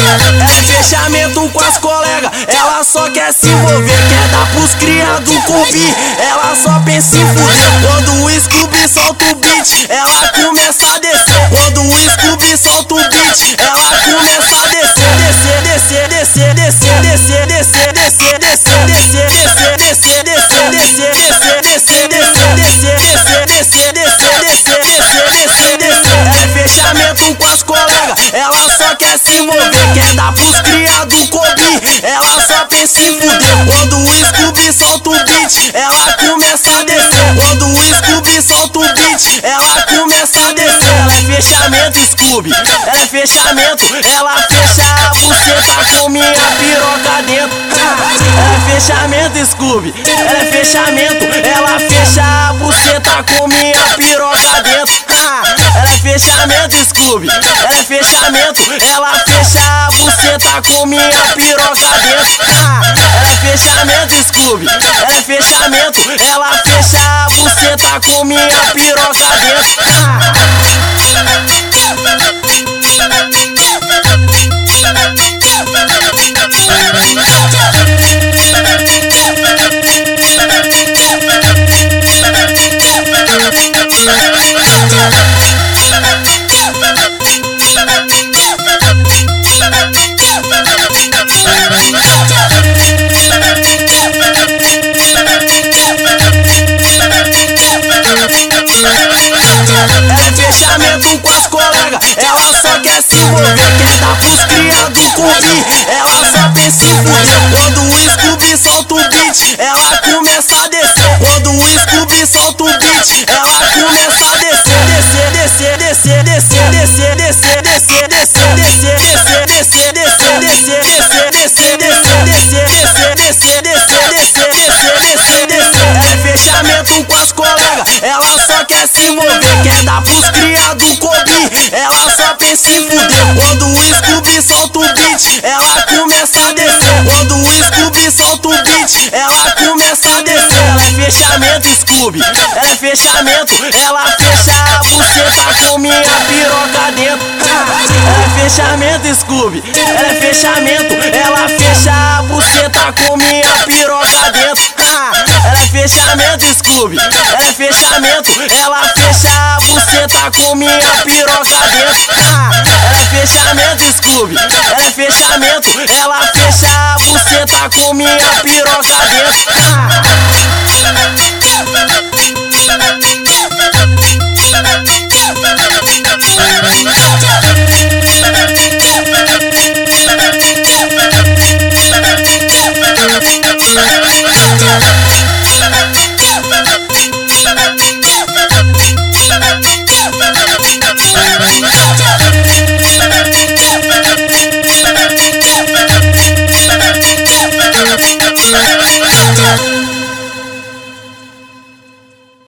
É fechamento com as colegas, ela só quer se envolver. Quer dar pros criados cubi, ela só pensa em fuder. Quando o Scooby solta o beat, ela começa a descer. Quando o Scooby solta o beat, ela se quer dar pros criados cobi. Ela só pensa em fuder. Quando o Scooby solta o beat, ela começa a descer. Quando o Scooby solta o beat, ela começa a descer. Ela é fechamento, Scooby. É fechamento, ela fecha a buceta com minha piroca dentro. É fechamento, Scooby. É fechamento, ela fecha a buceta com minha piroca dentro. É fechamento, Scooby. É fechamento, ela fecha com minha piroca dentro. Ela é fechamento, Scooby. Ela é fechamento, ela fecha a buceta com minha piroca dentro. É fechamento com as colegas, ela só quer se envolver, quer dar pros criados cumbi. Ela só pensa em fuder. Quando o Scooby solta o beat, ela começa a descer. Quando o Scooby solta o quer se envolver, quer dar pros criados cobi. Ela só pensa em fuder. Quando o Scooby solta o beat, ela começa a descer. Quando o Scooby solta o beat, ela começa a descer. Ela é fechamento, Scooby. Ela é fechamento, ela fecha a buceta com minha piroca dentro. Ela é fechamento, Scooby. Ela é fechamento, ela fecha a buceta com minha piroca dentro. Ela é fechamento, Scooby. Ela é fechamento, ela fecha a buceta com minha piroca dentro. Ela é fechamento, Scooby. Ela é fechamento, ela fecha a buceta com minha piroca dentro.